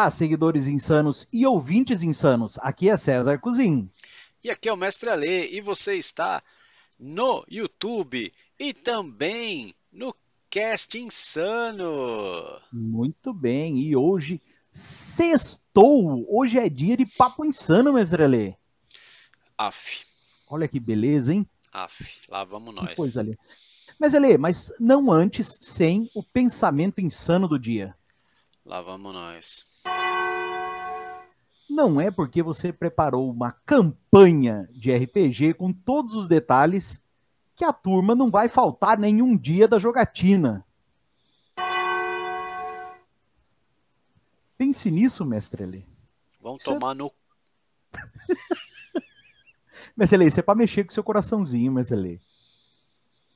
Olá, seguidores insanos e ouvintes insanos. Aqui é César Cozin. E aqui é o Mestre Ale e você está no YouTube e também no Cast Insano. Muito bem, e hoje sextou. Hoje é dia de papo insano, Mestre Ale. Af. Olha que beleza, hein? Af, lá vamos nós. Que coisa ali. Mas Ale, mas não antes sem o pensamento insano do dia. Lá vamos nós. Não é porque você preparou uma campanha de RPG com todos os detalhes que a turma não vai faltar nenhum dia da jogatina. Pense nisso, mestre Eli. Vamos Você... tomar no. mestre Eli, você é pra mexer com seu coraçãozinho, mestre Eli.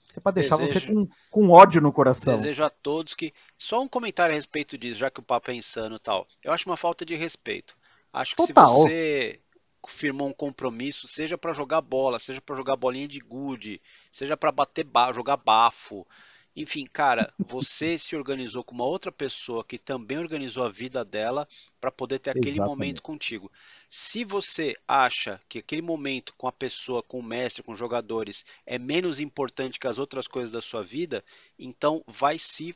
Você é pra deixar Desejo... você com, com ódio no coração. Desejo a todos que. Só um comentário a respeito disso, já que o papo é insano e tal. Eu acho uma falta de respeito. Acho que Total. se você firmou um compromisso, seja para jogar bola, seja para jogar bolinha de gude, seja para bater ba jogar bafo, enfim, cara, você se organizou com uma outra pessoa que também organizou a vida dela para poder ter aquele Exatamente. momento contigo. Se você acha que aquele momento com a pessoa, com o mestre, com os jogadores é menos importante que as outras coisas da sua vida, então vai se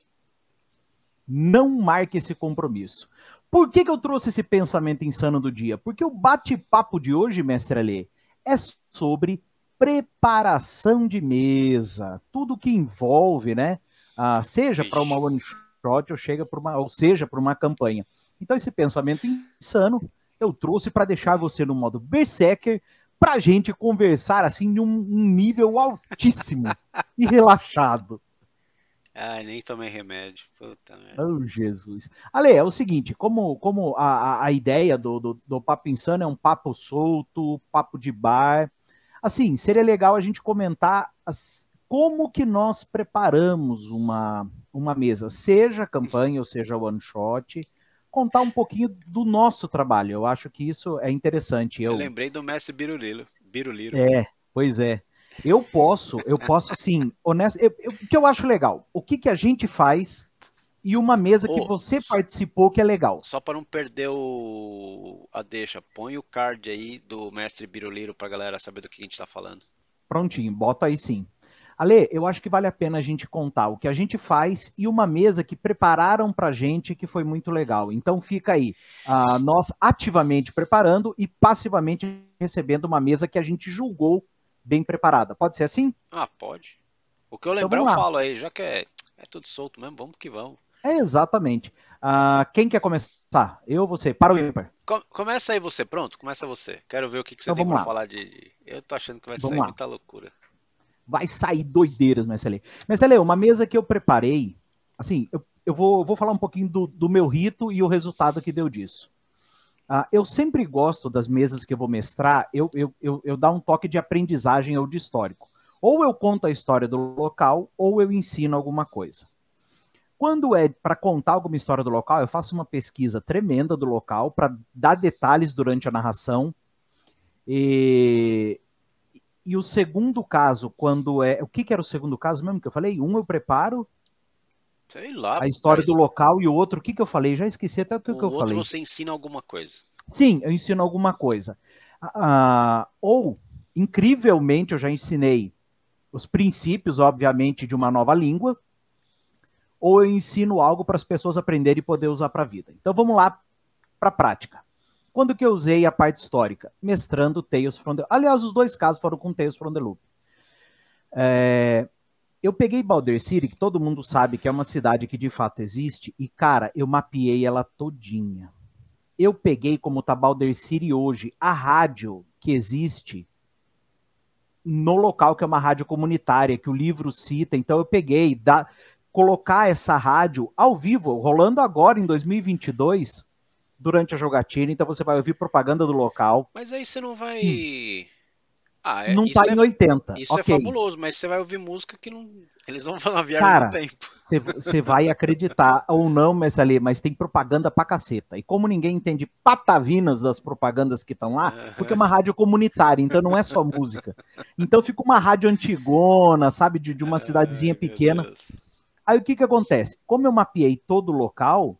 não marque esse compromisso. Por que, que eu trouxe esse pensamento insano do dia? Porque o bate-papo de hoje, mestre Alê, é sobre preparação de mesa. Tudo que envolve, né? Ah, seja para uma one shot ou, chega uma, ou seja para uma campanha. Então, esse pensamento insano eu trouxe para deixar você no modo berserker para a gente conversar assim em um, um nível altíssimo e relaxado. Ai, nem tomei remédio. Puta merda. Oh, Jesus. Ale, é o seguinte, como, como a, a ideia do, do, do Papo Insano é um papo solto, papo de bar, assim, seria legal a gente comentar as, como que nós preparamos uma, uma mesa, seja campanha ou seja one shot, contar um pouquinho do nosso trabalho. Eu acho que isso é interessante. Eu, Eu lembrei do mestre Biruliro. Biruliro. É, pois é. Eu posso, eu posso assim, honesto, eu, eu, o que eu acho legal, o que, que a gente faz e uma mesa que você participou que é legal. Só para não perder o a deixa, põe o card aí do mestre Biruliro para galera saber do que a gente está falando. Prontinho, bota aí sim. Ale, eu acho que vale a pena a gente contar o que a gente faz e uma mesa que prepararam para gente que foi muito legal. Então fica aí, uh, nós ativamente preparando e passivamente recebendo uma mesa que a gente julgou bem preparada. Pode ser assim? Ah, pode. O que eu lembrar então, eu falo aí, já que é, é tudo solto mesmo, vamos que vamos. É exatamente. Uh, quem quer começar? Eu ou você? Para o ímpar. começa aí você, pronto? Começa você. Quero ver o que, que você então, tem para falar de, Eu tô achando que vai vamos sair lá. muita loucura. Vai sair doideiras, Marcele. Marcele, uma mesa que eu preparei, assim, eu, eu vou, vou falar um pouquinho do, do meu rito e o resultado que deu disso. Uh, eu sempre gosto das mesas que eu vou mestrar, eu, eu, eu, eu dar um toque de aprendizagem ou de histórico. Ou eu conto a história do local, ou eu ensino alguma coisa. Quando é para contar alguma história do local, eu faço uma pesquisa tremenda do local para dar detalhes durante a narração. E, e o segundo caso, quando é. O que, que era o segundo caso mesmo que eu falei? Um eu preparo Sei lá. A história mas... do local e o outro, o que, que eu falei? Já esqueci até o que, o que eu falei. O outro você ensina alguma coisa. Sim, eu ensino alguma coisa. Ah, ou, incrivelmente, eu já ensinei os princípios, obviamente, de uma nova língua, ou eu ensino algo para as pessoas aprenderem e poder usar para a vida. Então vamos lá para a prática. Quando que eu usei a parte histórica? Mestrando Tales from the... Aliás, os dois casos foram com Tales from the Loop. É, eu peguei Balder City, que todo mundo sabe que é uma cidade que de fato existe, e cara, eu mapeei ela todinha. Eu peguei como tá Balder City hoje, a rádio que existe no local que é uma rádio comunitária, que o livro cita. Então eu peguei, da, colocar essa rádio ao vivo, rolando agora em 2022, durante a jogatina. Então você vai ouvir propaganda do local. Mas aí você não vai. Hum ah, é, não tá em 80. É isso é okay. é fabuloso, mas você vai ouvir música que não. Eles vão falar viagem Cara, no tempo. Você vai acreditar ou não, mas ali, mas tem propaganda pra caceta. E como ninguém entende patavinas das propagandas que estão lá, porque é uma rádio comunitária, então não é só música. Então fica uma rádio antigona, sabe, de, de uma cidadezinha pequena. Aí o que que acontece? Como eu mapeei todo o local,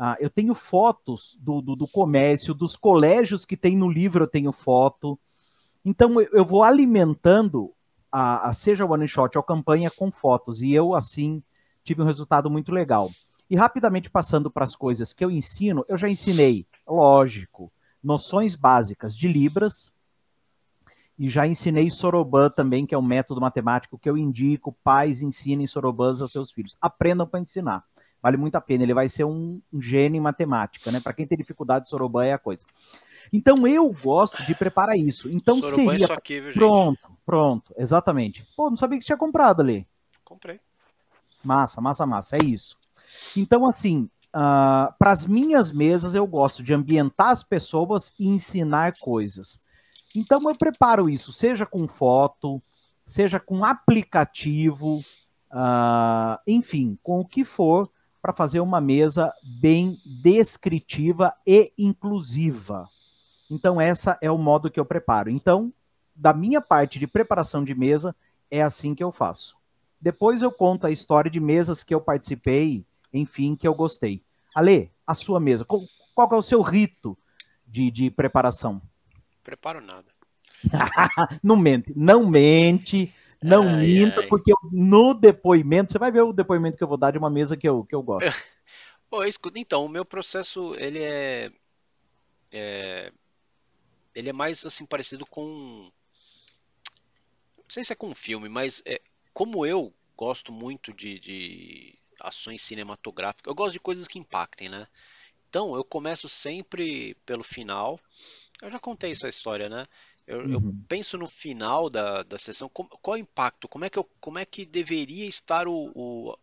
Ah, eu tenho fotos do, do, do, comércio, dos colégios que tem no livro, eu tenho foto. Então eu, vou alimentando a, a, seja one shot ou campanha com fotos. E eu, assim, tive um resultado muito legal. E rapidamente passando para as coisas que eu ensino, eu já ensinei, lógico, noções básicas de Libras, e já ensinei Soroban também, que é um método matemático que eu indico, pais ensinem Sorobans aos seus filhos. Aprendam para ensinar. Vale muito a pena, ele vai ser um, um gênio em matemática, né? Para quem tem dificuldade, Soroban é a coisa. Então eu gosto de preparar isso. Então Soroban é seria é aqui, viu, pronto, pronto, exatamente. Pô, não sabia que você tinha comprado ali. Comprei. Massa, massa, massa, é isso. Então assim, uh, ah, para as minhas mesas eu gosto de ambientar as pessoas e ensinar coisas. Então eu preparo isso, seja com foto, seja com aplicativo, uh, enfim, com o que for, para fazer uma mesa bem descritiva e inclusiva. Então, essa é o modo que eu preparo. Então, da minha parte de preparação de mesa, é assim que eu faço. Depois eu conto a história de mesas que eu participei, enfim, que eu gostei. Ale, a sua mesa, qual, qual é o seu rito de, de preparação? Preparo nada. não mente, não mente, não ai, minta, ai. porque no depoimento, você vai ver o depoimento que eu vou dar de uma mesa que eu, que eu gosto. Pô, escuta, então, o meu processo, ele é, é, ele é mais assim parecido com não sei se é com um filme, mas é, como eu gosto muito de, de ações cinematográficas, eu gosto de coisas que impactem, né? Então eu começo sempre pelo final. Eu já contei essa história, né? Eu, uhum. eu penso no final da, da sessão, qual, qual é o impacto, como é que, eu, como é que deveria estar o, o,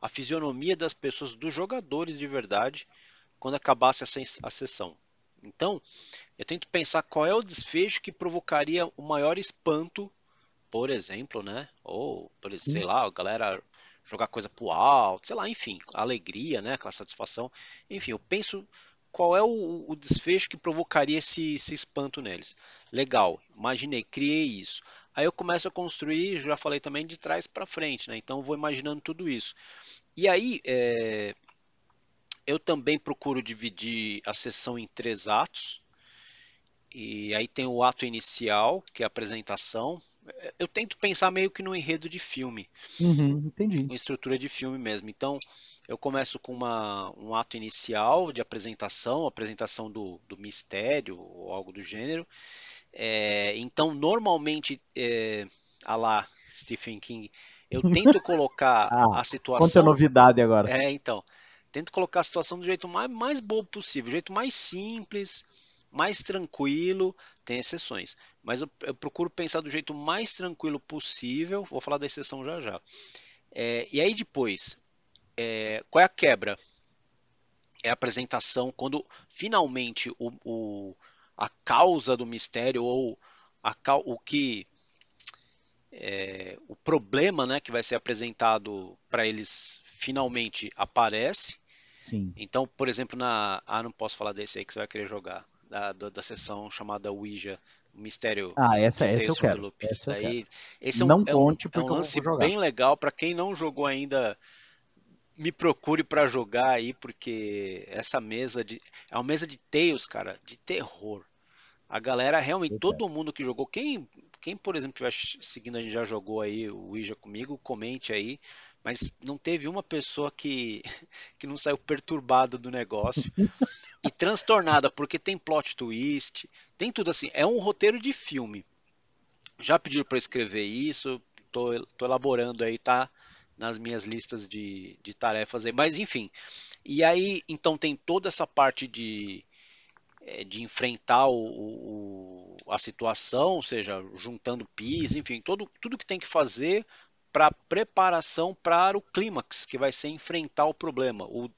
a fisionomia das pessoas, dos jogadores de verdade, quando acabasse essa, a sessão. Então, eu tento pensar qual é o desfecho que provocaria o maior espanto, por exemplo, né? Ou, por exemplo, sei lá, a galera jogar coisa pro alto, sei lá, enfim, alegria, né? Aquela satisfação. Enfim, eu penso qual é o, o desfecho que provocaria esse, esse, espanto neles. Legal, imaginei, criei isso. Aí eu começo a construir, já falei também, de trás para frente, né? Então eu vou imaginando tudo isso. E aí é, eu também procuro dividir a sessão em três atos. E aí tem o ato inicial, que é a apresentação. Eu tento pensar meio que no enredo de filme. Uhum, entendi. Com estrutura de filme mesmo. Então, eu começo com uma, um ato inicial de apresentação, apresentação do, do mistério ou algo do gênero. É, então, normalmente, é, a lá Stephen King, eu tento colocar ah, a situação. Quanta novidade agora. É, então. Tento colocar a situação do jeito mais, mais possível, do jeito mais simples, mais tranquilo. Tem exceções, mas eu, eu procuro pensar do jeito mais tranquilo possível. Vou falar da exceção já já. É, e aí depois, é, qual é a quebra? É a apresentação quando finalmente o, o a causa do mistério ou a, o que é, o problema né, que vai ser apresentado para eles finalmente aparece. Sim. Então, por exemplo, na. Ah, não posso falar desse aí que você vai querer jogar. Da, da, da sessão chamada Ouija, Mistério. Ah, essa, essa eu quero. Essa eu quero. Esse é um, não é um, é um lance bem legal para quem não jogou ainda me procure para jogar aí, porque essa mesa de. É uma mesa de Tales, cara, de terror. A galera realmente, todo mundo que jogou, quem, quem por exemplo estiver seguindo a gente já jogou aí o Ouija comigo, comente aí, mas não teve uma pessoa que, que não saiu perturbada do negócio e transtornada, porque tem plot twist, tem tudo assim, é um roteiro de filme. Já pediram para escrever isso, tô, tô elaborando aí, tá? nas minhas listas de, de tarefas aí. Mas enfim. E aí, então tem toda essa parte de, de enfrentar o, o, a situação, ou seja, juntando pis, enfim, todo, tudo que tem que fazer para preparação para o clímax, que vai ser enfrentar o problema, o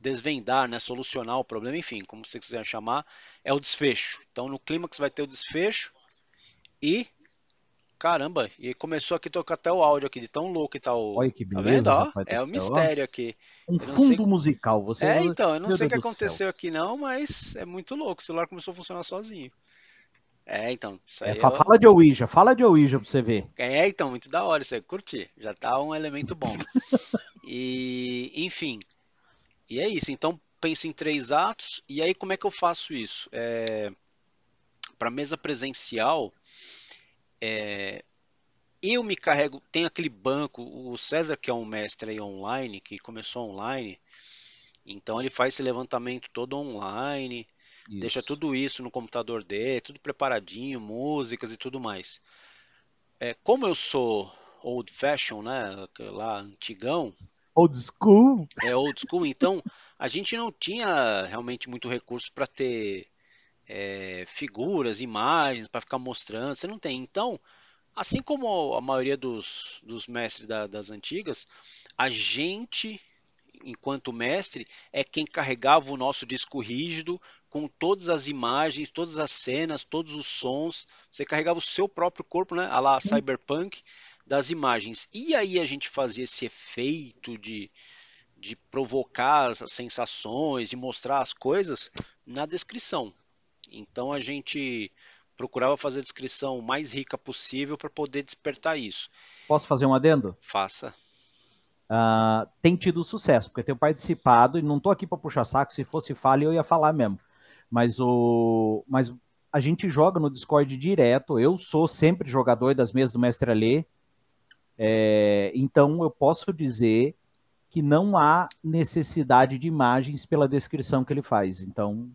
desvendar, né, solucionar o problema, enfim, como você quiser chamar, é o desfecho. Então no clímax vai ter o desfecho e Caramba, e começou aqui a tocar até o áudio aqui, de tão louco que tá o. Olha que tá beleza. Tá rapaz, é o um mistério aqui. Um fundo sei... musical, você. É, então, eu não Meu sei o que aconteceu céu. aqui não, mas é muito louco. O celular começou a funcionar sozinho. É, então. É, eu... Fala de Ouija, fala de Ouija pra você ver. É, então, muito da hora, você curtir. Já tá um elemento bom. e, enfim. E é isso. Então, penso em três atos, e aí como é que eu faço isso? É, Para mesa presencial, é, eu me carrego, tem aquele banco, o César que é um mestre aí online, que começou online, então ele faz esse levantamento todo online, isso. deixa tudo isso no computador dele, tudo preparadinho, músicas e tudo mais. É, como eu sou old fashion, né, lá antigão, old school, é old school, então a gente não tinha realmente muito recurso para ter é, figuras, imagens para ficar mostrando, você não tem. Então Assim como a maioria dos, dos mestres da, das antigas, a gente, enquanto mestre, é quem carregava o nosso disco rígido com todas as imagens, todas as cenas, todos os sons. Você carregava o seu próprio corpo, né? A lá cyberpunk das imagens. E aí a gente fazia esse efeito de, de provocar as sensações, de mostrar as coisas na descrição. Então a gente procurava fazer a descrição mais rica possível para poder despertar isso. Posso fazer um adendo? Faça. Uh, tem tido sucesso, porque eu tenho participado, e não estou aqui para puxar saco, se fosse falha eu ia falar mesmo. Mas, o, mas a gente joga no Discord direto, eu sou sempre jogador das mesas do Mestre Alê, é, então eu posso dizer que não há necessidade de imagens pela descrição que ele faz. Então,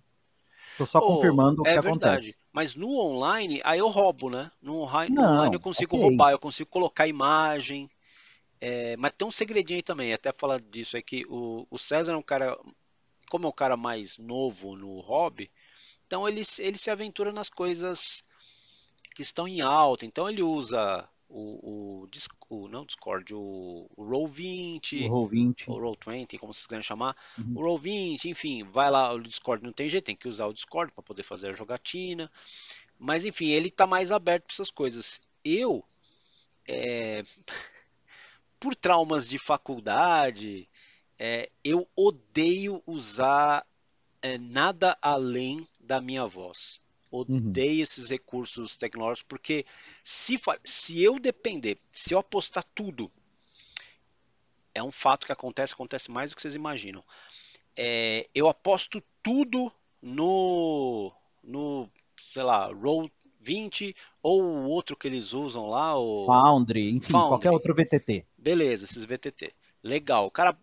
Estou só oh, confirmando o é que verdade. acontece. Mas no online, aí eu roubo, né? No online, Não, online eu consigo okay. roubar, eu consigo colocar imagem. É, mas tem um segredinho aí também, até falar disso, é que o, o César é um cara, como é um cara mais novo no hobby, então ele, ele se aventura nas coisas que estão em alta. Então ele usa o, o, o não Discord, o, o Roll20, o Roll20, o Roll20, como vocês querem chamar, uhum. o Roll20, enfim, vai lá, o Discord não tem jeito, tem que usar o Discord para poder fazer a jogatina, mas enfim, ele está mais aberto para essas coisas. Eu, é, por traumas de faculdade, é, eu odeio usar é, nada além da minha voz. Uhum. Odeio uhum. esses recursos tecnológicos, porque se, se eu depender, se eu apostar tudo, é um fato que acontece, acontece mais do que vocês imaginam. É, eu aposto tudo no, no, sei lá, Roll 20 ou o outro que eles usam lá, o Foundry, enfim, Foundry. qualquer outro VTT. Beleza, esses VTT. Legal. O cara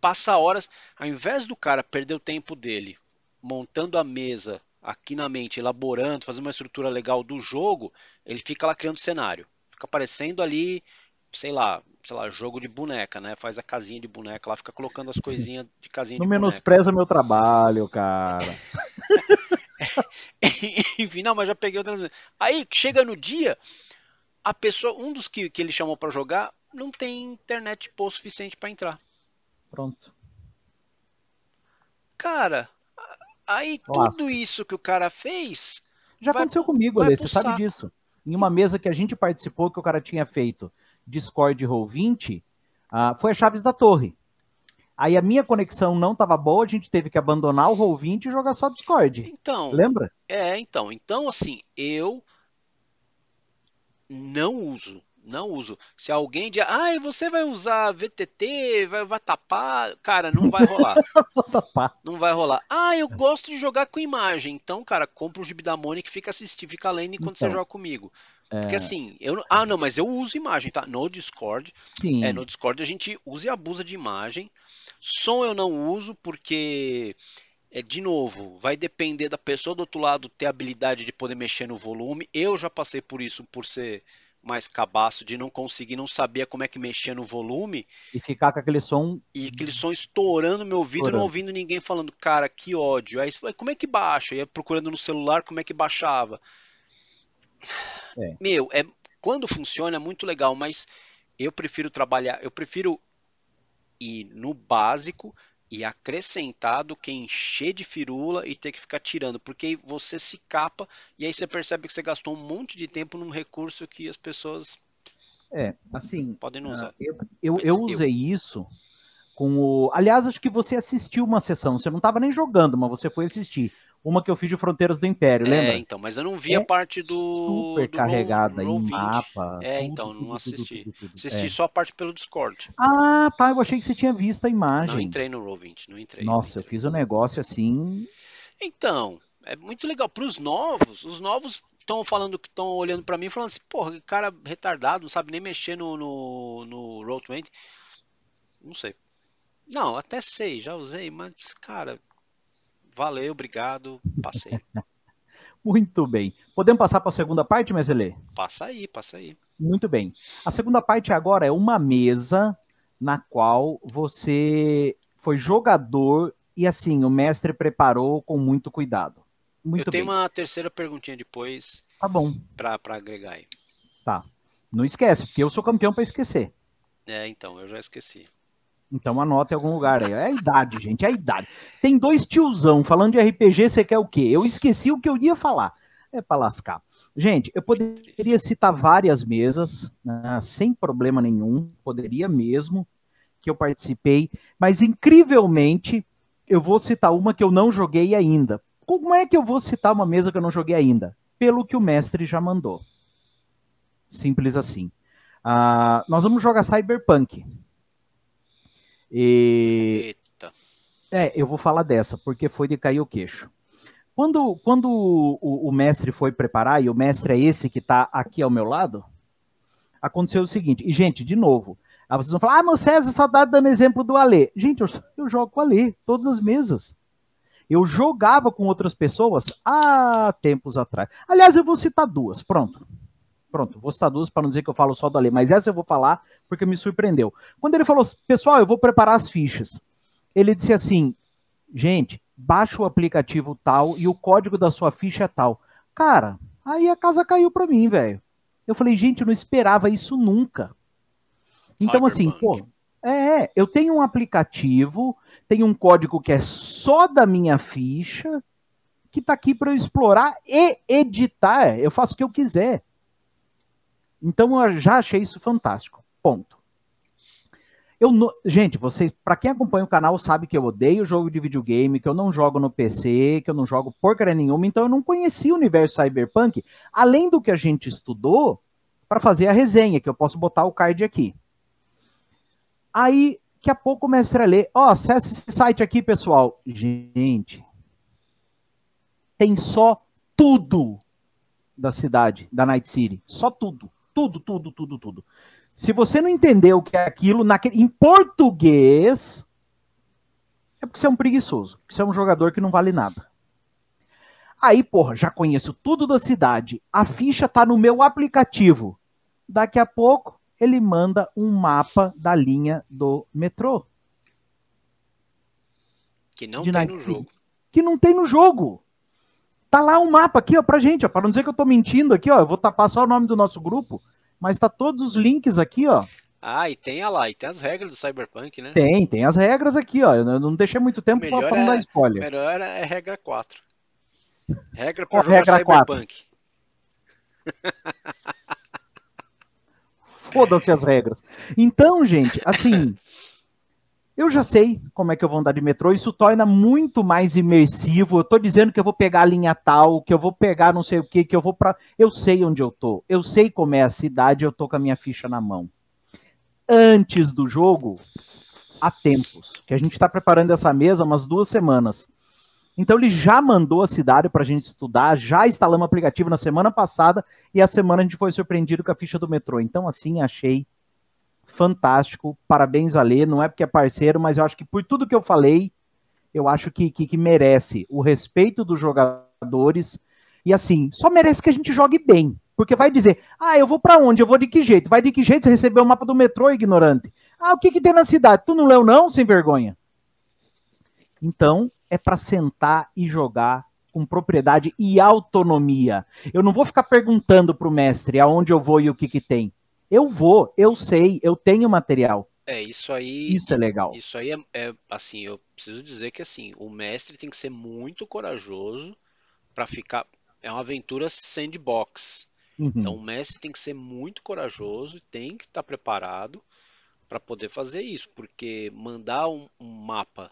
passa horas, ao invés do cara perder o tempo dele montando a mesa aqui na mente, elaborando, fazendo uma estrutura legal do jogo, ele fica lá criando cenário. Fica aparecendo ali, sei lá, sei lá, jogo de boneca, né? Faz a casinha de boneca lá, fica colocando as coisinhas de casinha não de boneca. Menospreza meu trabalho, cara. Enfim, não, mas já peguei outras vezes. Aí, chega no dia, a pessoa, um dos que, que ele chamou para jogar, não tem internet pô suficiente para entrar. Pronto. Cara, Aí Nossa. tudo isso que o cara fez. Já vai, aconteceu comigo, Alê, você sabe disso. Em uma mesa que a gente participou, que o cara tinha feito Discord Roll20, uh, foi a Chaves da Torre. Aí a minha conexão não estava boa, a gente teve que abandonar o Roll20 e jogar só Discord. Então. Lembra? É, então. Então, assim, eu não uso não uso. Se alguém diz, ah, você vai usar VTT, vai, vai tapar, cara, não vai rolar. não vai rolar. Ah, eu gosto de jogar com imagem. Então, cara, compra o gibi da Mônica e fica assistindo, fica lendo enquanto então, você joga comigo. É... Porque assim, eu Ah, não, mas eu uso imagem, tá? No Discord. Sim. É, no Discord a gente usa e abusa de imagem. Som eu não uso porque é, de novo, vai depender da pessoa do outro lado ter habilidade de poder mexer no volume. Eu já passei por isso por ser mais cabaço de não conseguir, não sabia como é que mexia no volume. E ficar com aquele som. E aquele som estourando no meu ouvido, não ouvindo ninguém falando, cara, que ódio. Aí como é que baixa? Ia procurando no celular como é que baixava. É. Meu, é, quando funciona é muito legal, mas eu prefiro trabalhar, eu prefiro ir no básico e acrescentar do que encher de firula e ter que ficar tirando, porque você se capa e aí você percebe que você gastou um monte de tempo num recurso que as pessoas é assim podem não usar. Eu, eu, eu usei isso com o. Aliás, acho que você assistiu uma sessão, você não estava nem jogando, mas você foi assistir uma que eu fiz de Fronteiras do Império, é, lembra? É, então, mas eu não vi é a parte do. Super do carregada Roll, em mapa. É, tudo, então, tudo, não assisti. Tudo, assisti é. só a parte pelo Discord. Ah, tá. Eu achei que você tinha visto a imagem. Não entrei no Roll20, não entrei. Nossa, não entrei. eu fiz um negócio assim. Então, é muito legal. Para os novos, os novos estão falando que estão olhando para mim falando assim, porra, cara retardado, não sabe nem mexer no, no, no Roll20. Não sei. Não, até sei, já usei, mas, cara, valeu, obrigado, passei. Muito bem. Podemos passar para a segunda parte, Meselê? Passa aí, passa aí. Muito bem. A segunda parte agora é uma mesa na qual você foi jogador e assim, o mestre preparou com muito cuidado. Muito eu tenho bem. uma terceira perguntinha depois. Tá bom. Para agregar aí. Tá. Não esquece, porque eu sou campeão para esquecer. É, então, eu já esqueci. Então anota em algum lugar aí. É a idade, gente, é a idade. Tem dois tiozão falando de RPG, você quer o quê? Eu esqueci o que eu ia falar. É para lascar. Gente, eu poderia citar várias mesas, né, sem problema nenhum, poderia mesmo, que eu participei, mas incrivelmente eu vou citar uma que eu não joguei ainda. Como é que eu vou citar uma mesa que eu não joguei ainda? Pelo que o mestre já mandou. Simples assim. Uh, nós vamos jogar Cyberpunk. E... Eita. É, eu vou falar dessa, porque foi de cair o queixo. Quando, quando o, o, mestre foi preparar, e o mestre é esse que está aqui ao meu lado, aconteceu o seguinte, e gente, de novo, aí vocês vão falar, ah, mas César só tá dando exemplo do Alê. Gente, eu, eu jogo com o Alê, todas as mesas. Eu jogava com outras pessoas há tempos atrás. Aliás, eu vou citar duas, pronto. Pronto, vou citar duas para não dizer que eu falo só do Ale, mas essa eu vou falar porque me surpreendeu. Quando ele falou, pessoal, eu vou preparar as fichas, ele disse assim: gente, baixa o aplicativo tal e o código da sua ficha é tal. Cara, aí a casa caiu para mim, velho. Eu falei, gente, eu não esperava isso nunca. Então, assim, pô, é, eu tenho um aplicativo, tem um código que é só da minha ficha, que está aqui para eu explorar e editar. Eu faço o que eu quiser. Então eu já achei isso fantástico. Ponto. Eu. Gente, vocês, para quem acompanha o canal, sabe que eu odeio jogo de videogame, que eu não jogo no PC, que eu não jogo porcaria nenhuma, então eu não conhecia o universo Cyberpunk, além do que a gente estudou para fazer a resenha, que eu posso botar o card aqui. Aí, daqui a pouco o mestre lê, ó, oh, acessa esse site aqui, pessoal. Gente, tem só tudo da cidade, da Night City, só tudo. Tudo, tudo, tudo, tudo. Se você não entendeu o que é aquilo naquele, em português, é porque você é um preguiçoso. Você é um jogador que não vale nada. Aí, porra, já conheço tudo da cidade. A ficha tá no meu aplicativo. Daqui a pouco, ele manda um mapa da linha do metrô. Que não tem no jogo. Que não tem no jogo. Tá lá um mapa aqui, ó, pra gente, ó, para não dizer que eu tô mentindo aqui, ó, eu vou tapar só o nome do nosso grupo, mas tá todos os links aqui, ó. Ah, e tem a lá, e tem as regras do Cyberpunk, né? Tem, tem as regras aqui, ó. Eu não deixei muito tempo pra, pra não é, dar spoiler. Melhor é regra 4. Regra pra jogar regra Cyberpunk. Foda-se as regras. Então, gente, assim, eu já sei como é que eu vou andar de metrô, isso torna muito mais imersivo. Eu tô dizendo que eu vou pegar a linha tal, que eu vou pegar não sei o que, que eu vou para, eu sei onde eu tô. Eu sei como é a cidade, eu tô com a minha ficha na mão. Antes do jogo, há tempos, que a gente está preparando essa mesa umas duas semanas. Então ele já mandou a cidade para a gente estudar, já instalamos o aplicativo na semana passada e a semana a gente foi surpreendido com a ficha do metrô. Então assim achei fantástico. Parabéns a Lê, não é porque é parceiro, mas eu acho que por tudo que eu falei, eu acho que, que, que merece o respeito dos jogadores. E assim, só merece que a gente jogue bem. Porque vai dizer, ah, eu vou para onde? Eu vou de que jeito? Vai de que jeito você recebeu o mapa do metrô, ignorante? Ah, o que, que tem na cidade? Tu não leu, não, sem vergonha? Então, é para sentar e jogar com propriedade e autonomia. Eu não vou ficar perguntando para o mestre aonde eu vou e o que, que tem. Eu vou, eu sei, eu tenho material. É, isso aí. Isso é legal. Isso aí é, é assim, eu preciso dizer que assim, o mestre tem que ser muito corajoso para ficar. É uma aventura sandbox. Uhum. Então o mestre tem que ser muito corajoso, tem que estar tá preparado para poder fazer isso, porque mandar um, um, mapa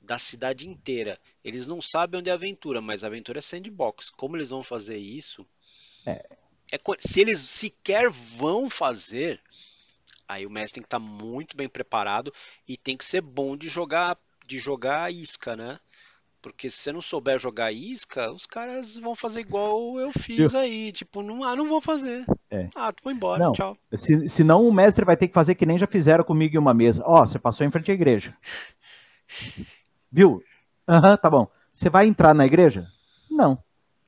da cidade inteira. Eles não sabem onde é a aventura, mas a aventura é sandbox. Como eles vão fazer isso? É. é se eles sequer vão fazer, aí o mestre tem que estar tá muito bem preparado e tem que ser bom de jogar de jogar isca, né? Porque se você não souber jogar isca, os caras vão fazer igual eu fiz aí. Tipo, não, ah, não vou fazer. É. Ah, tu vou embora, não, tchau. Se, senão o mestre vai ter que fazer que nem já fizeram comigo em uma mesa. Ó, oh, você passou em frente à igreja. Viu? Aham, uhum, tá bom. Você vai entrar na igreja? Não.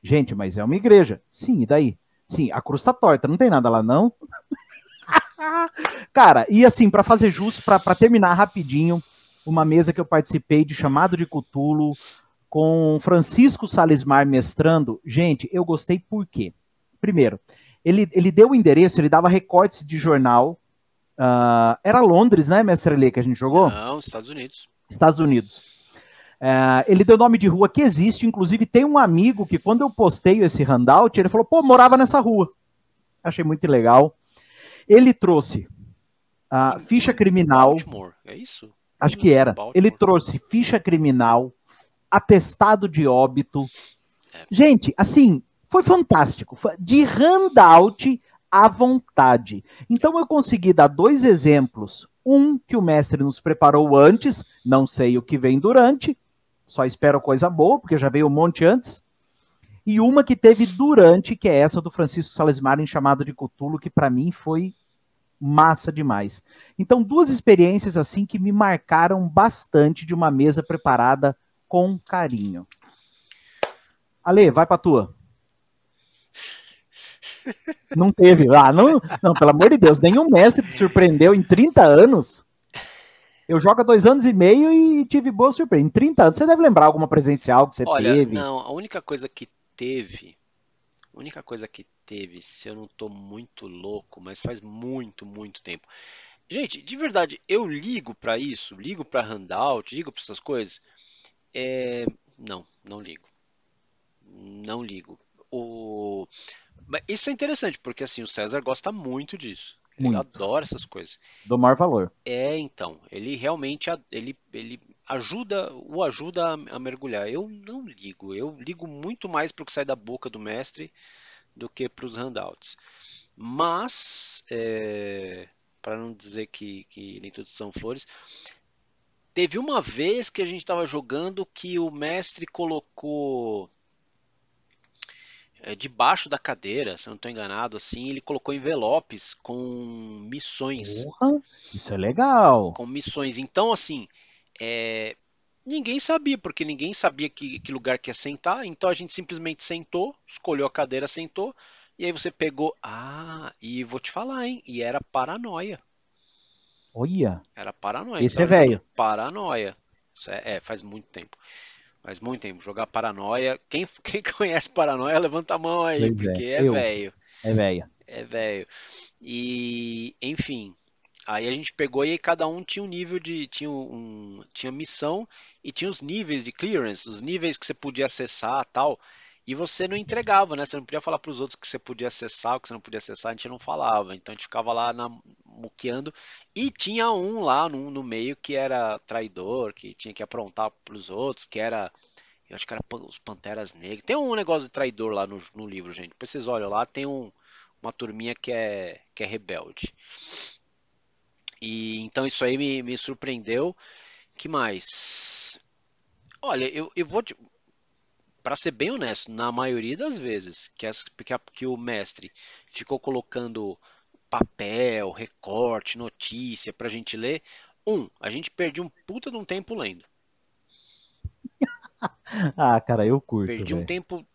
Gente, mas é uma igreja. Sim, e daí? Sim, a cruz tá torta, não tem nada lá, não? Cara, e assim, para fazer justo, para terminar rapidinho, uma mesa que eu participei de chamado de Cutulo com Francisco Salismar mestrando. Gente, eu gostei por quê? Primeiro, ele, ele deu o endereço, ele dava recortes de jornal. Uh, era Londres, né, mestre Lê, que a gente jogou? Não, Estados Unidos. Estados Unidos. Uh, ele deu nome de rua que existe, inclusive tem um amigo que quando eu postei esse handout, ele falou, pô, morava nessa rua. Achei muito legal. Ele trouxe a ficha criminal. Baltimore, é isso? Acho que era. Ele trouxe ficha criminal, atestado de óbito. É. Gente, assim, foi fantástico. De handout à vontade. Então eu consegui dar dois exemplos. Um que o mestre nos preparou antes, não sei o que vem durante, só espero coisa boa, porque já veio um monte antes. E uma que teve durante, que é essa do Francisco Salesmar em chamado de Cutulo, que para mim foi massa demais. Então, duas experiências assim que me marcaram bastante de uma mesa preparada com carinho. Ale, vai pra tua. Não teve. Ah, não, não, pelo amor de Deus, nenhum mestre te surpreendeu em 30 anos. Eu jogo há dois anos e meio e tive boa surpresa. Em 30 anos, você deve lembrar alguma presencial que você Olha, teve? Não, a única coisa que teve a única coisa que teve, se eu não tô muito louco, mas faz muito, muito tempo. Gente, de verdade, eu ligo para isso, ligo para handout, ligo para essas coisas. É... Não, não ligo. Não ligo. O... Isso é interessante, porque assim, o César gosta muito disso. Ele muito. adora essas coisas. Do maior valor. É, então. Ele realmente ele, ele ajuda, o ajuda a, a mergulhar. Eu não ligo. Eu ligo muito mais para o que sai da boca do mestre do que para os handouts. Mas, é, para não dizer que, que nem tudo são flores, teve uma vez que a gente estava jogando que o mestre colocou é, debaixo da cadeira, se eu não estou enganado, assim, ele colocou envelopes com missões. Porra, isso é legal. Com missões. Então, assim, é, ninguém sabia, porque ninguém sabia que, que lugar que ia sentar, então a gente simplesmente sentou, escolheu a cadeira, sentou, e aí você pegou. Ah, e vou te falar, hein? E era paranoia. Olha. Era paranoia. Esse então, é velho. Paranoia. Isso é, é, faz muito tempo. Faz muito tempo. Jogar paranoia. Quem, quem conhece paranoia, levanta a mão aí, pois é. porque é velho. É velho. É velho. E, enfim. Aí a gente pegou e aí cada um tinha um nível de. Tinha, um, tinha missão e tinha os níveis de clearance, os níveis que você podia acessar tal. E você não entregava, né? Você não podia falar para os outros que você podia acessar, o que você não podia acessar, a gente não falava. Então a gente ficava lá na, muqueando. E tinha um lá no, no meio que era traidor, que tinha que aprontar para os outros, que era. Eu acho que era os Panteras Negras. Tem um negócio de traidor lá no, no livro, gente. Depois vocês olham lá, tem um, uma turminha que é, que é rebelde. E então isso aí me, me surpreendeu. Que mais? Olha, eu, eu vou para ser bem honesto, na maioria das vezes que, as, que, a, que o mestre ficou colocando papel, recorte, notícia para a gente ler, um, a gente perdeu um puta de um tempo lendo. ah, cara, eu curto. Perdi véio. um tempo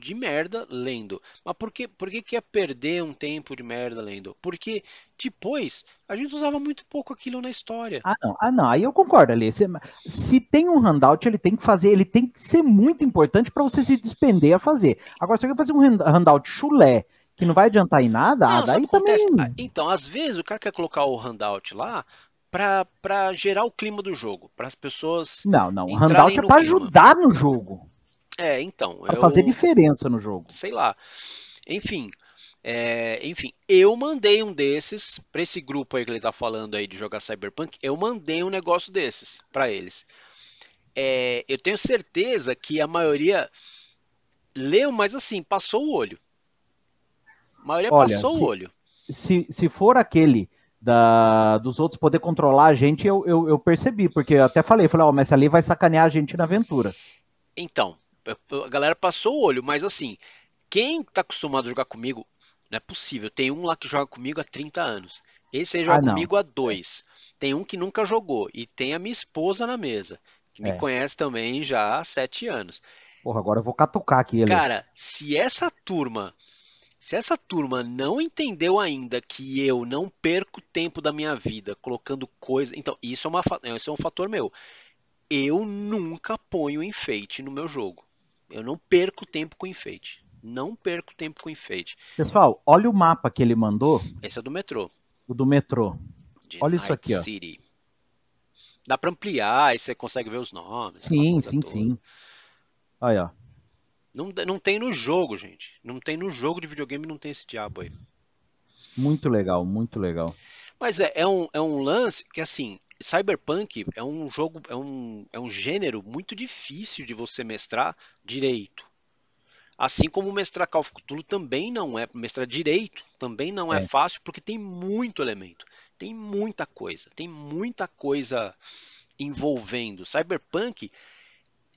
de merda lendo. Mas por que, por que, que é perder um tempo de merda lendo? Porque depois a gente usava muito pouco aquilo na história. Ah, não, ah, não. aí eu concordo ali. Se, se tem um handout, ele tem que fazer, ele tem que ser muito importante para você se despender a fazer. Agora, se você quer fazer um handout chulé, que não vai adiantar em nada, não, ah, daí também. Ah, então, às vezes o cara quer colocar o handout lá para gerar o clima do jogo, para as pessoas. Não, não. O handout é para ajudar no jogo. É, então. Pra eu, fazer diferença no jogo. Sei lá. Enfim. É, enfim, eu mandei um desses para esse grupo aí que eles estão falando aí de jogar Cyberpunk. Eu mandei um negócio desses para eles. é, eu tenho certeza que a maioria leu, mas assim, passou o olho. A maioria Olha, passou se, o olho. Se, se for aquele da, dos outros poder controlar a gente, eu, eu, eu percebi, porque eu até falei, falei, ó, oh, mas ali vai sacanear a gente na aventura. Então, a galera passou o olho, mas assim, quem tá acostumado a jogar comigo, não é possível. Tem um lá que joga comigo há 30 anos. Esse aí joga ah, comigo há dois. Tem um que nunca jogou. E tem a minha esposa na mesa, que é. me conhece também já há sete anos. Porra, agora eu vou catucar aqui. Ele. Cara, se essa turma se essa turma não entendeu ainda que eu não perco tempo da minha vida colocando coisa. Então, isso é, uma, isso é um fator meu. Eu nunca ponho enfeite no meu jogo. Eu não perco tempo com enfeite. Não perco tempo com enfeite. Pessoal, olha o mapa que ele mandou. Esse é do metrô. O do metrô. De olha Night isso aqui, City. ó. Dá para ampliar, aí você consegue ver os nomes. Sim, sim, toda. sim. Olha, ó. Não, não tem no jogo, gente. Não tem no jogo de videogame, não tem esse diabo aí. Muito legal, muito legal. Mas é, é, um, é um lance que, assim, Cyberpunk é um jogo, é um, é um gênero muito difícil de você mestrar direito. Assim como mestrar Call of Cthulhu também não é, mestrar direito também não é, é fácil, porque tem muito elemento, tem muita coisa, tem muita coisa envolvendo. Cyberpunk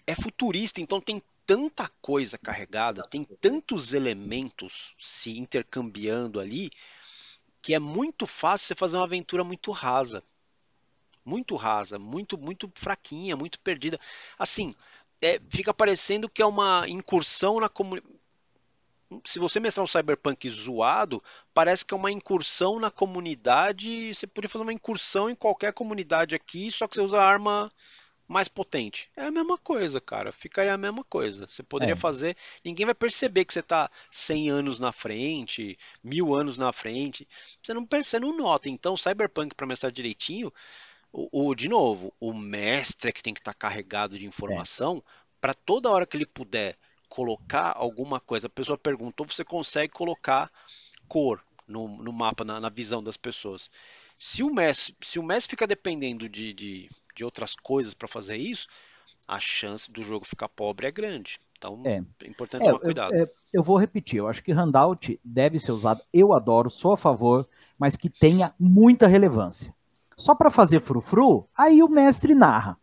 é futurista, então tem tanta coisa carregada, tem tantos elementos se intercambiando ali, que é muito fácil você fazer uma aventura muito rasa. Muito rasa, muito muito fraquinha, muito perdida. Assim, é, fica parecendo que é uma incursão na comunidade. Se você mestrar um cyberpunk zoado, parece que é uma incursão na comunidade. Você poderia fazer uma incursão em qualquer comunidade aqui, só que você usa arma mais potente. É a mesma coisa, cara. Ficaria a mesma coisa. Você poderia é. fazer, ninguém vai perceber que você está 100 anos na frente, mil anos na frente. Você não percebe, não nota. Então, Cyberpunk para mestrar direitinho, o, o, de novo, o mestre é que tem que estar tá carregado de informação é. para toda hora que ele puder colocar alguma coisa. A pessoa perguntou, você consegue colocar cor no, no mapa, na, na visão das pessoas. Se o mestre, se o mestre fica dependendo de, de de outras coisas para fazer isso, a chance do jogo ficar pobre é grande. Então é, é importante é, tomar cuidado. Eu, eu, vou repetir, eu acho que handout deve ser usado, eu adoro, sou a favor, mas que tenha muita relevância. Só para fazer frufru, aí o mestre narra.